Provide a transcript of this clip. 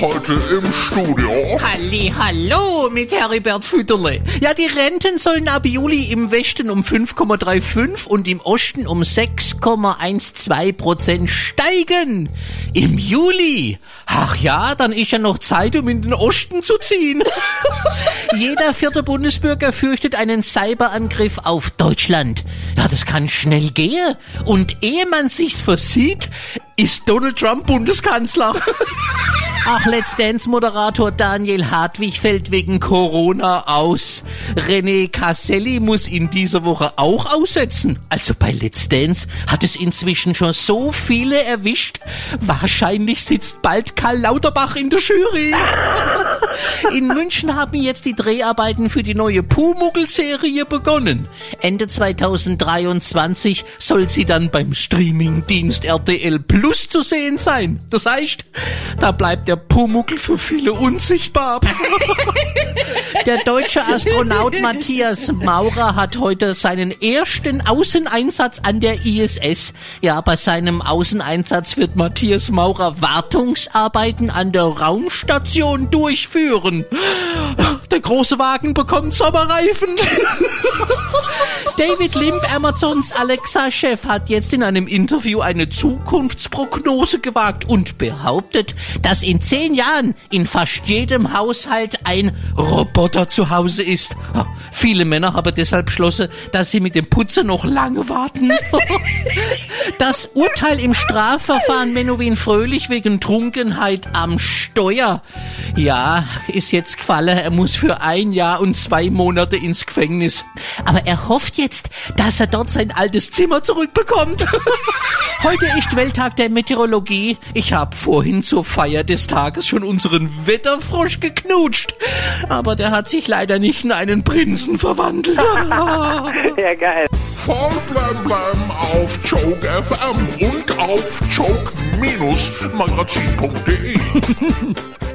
Heute im Studio. Halli, hallo mit Heribert Fütterle. Ja, die Renten sollen ab Juli im Westen um 5,35 und im Osten um 6,12 Prozent steigen. Im Juli. Ach ja, dann ist ja noch Zeit, um in den Osten zu ziehen. Jeder vierte Bundesbürger fürchtet einen Cyberangriff auf Deutschland. Ja, das kann schnell gehen. Und ehe man sich's versieht, ist Donald Trump Bundeskanzler. Ach, Let's Dance Moderator Daniel Hartwig fällt wegen Corona aus. René Casselli muss ihn diese Woche auch aussetzen. Also bei Let's Dance hat es inzwischen schon so viele erwischt. Wahrscheinlich sitzt bald Karl Lauterbach in der Jury. In München haben jetzt die Dreharbeiten für die neue Pumuckl-Serie begonnen. Ende 2023 soll sie dann beim Streamingdienst RTL Plus zu sehen sein. Das heißt, da bleibt der Pumuckl für viele unsichtbar. Der deutsche Astronaut Matthias Maurer hat heute seinen ersten Außeneinsatz an der ISS. Ja, bei seinem Außeneinsatz wird Matthias Maurer Wartungsarbeiten an der Raumstation durchführen. Der große Wagen bekommt Sommerreifen. David Limp, Amazons Alexa-Chef, hat jetzt in einem Interview eine Zukunftsprognose gewagt und behauptet, dass in zehn Jahren in fast jedem Haushalt ein Roboter zu Hause ist. Viele Männer haben deshalb beschlossen, dass sie mit dem Putzen noch lange warten. Das Urteil im Strafverfahren Menowin Fröhlich wegen Trunkenheit am Steuer. Ja, ist jetzt gefallen. Er muss für ein Jahr und zwei Monate ins Gefängnis. Aber er hofft jetzt, dass er dort sein altes Zimmer zurückbekommt. Heute ist Welttag der Meteorologie. Ich habe vorhin zur Feier des Tages schon unseren Wetterfrosch geknutscht. Aber der hat sich leider nicht in einen Prinzen verwandelt. Ja, geil. Voll blem auf Joke FM und auf joke-magazin.de.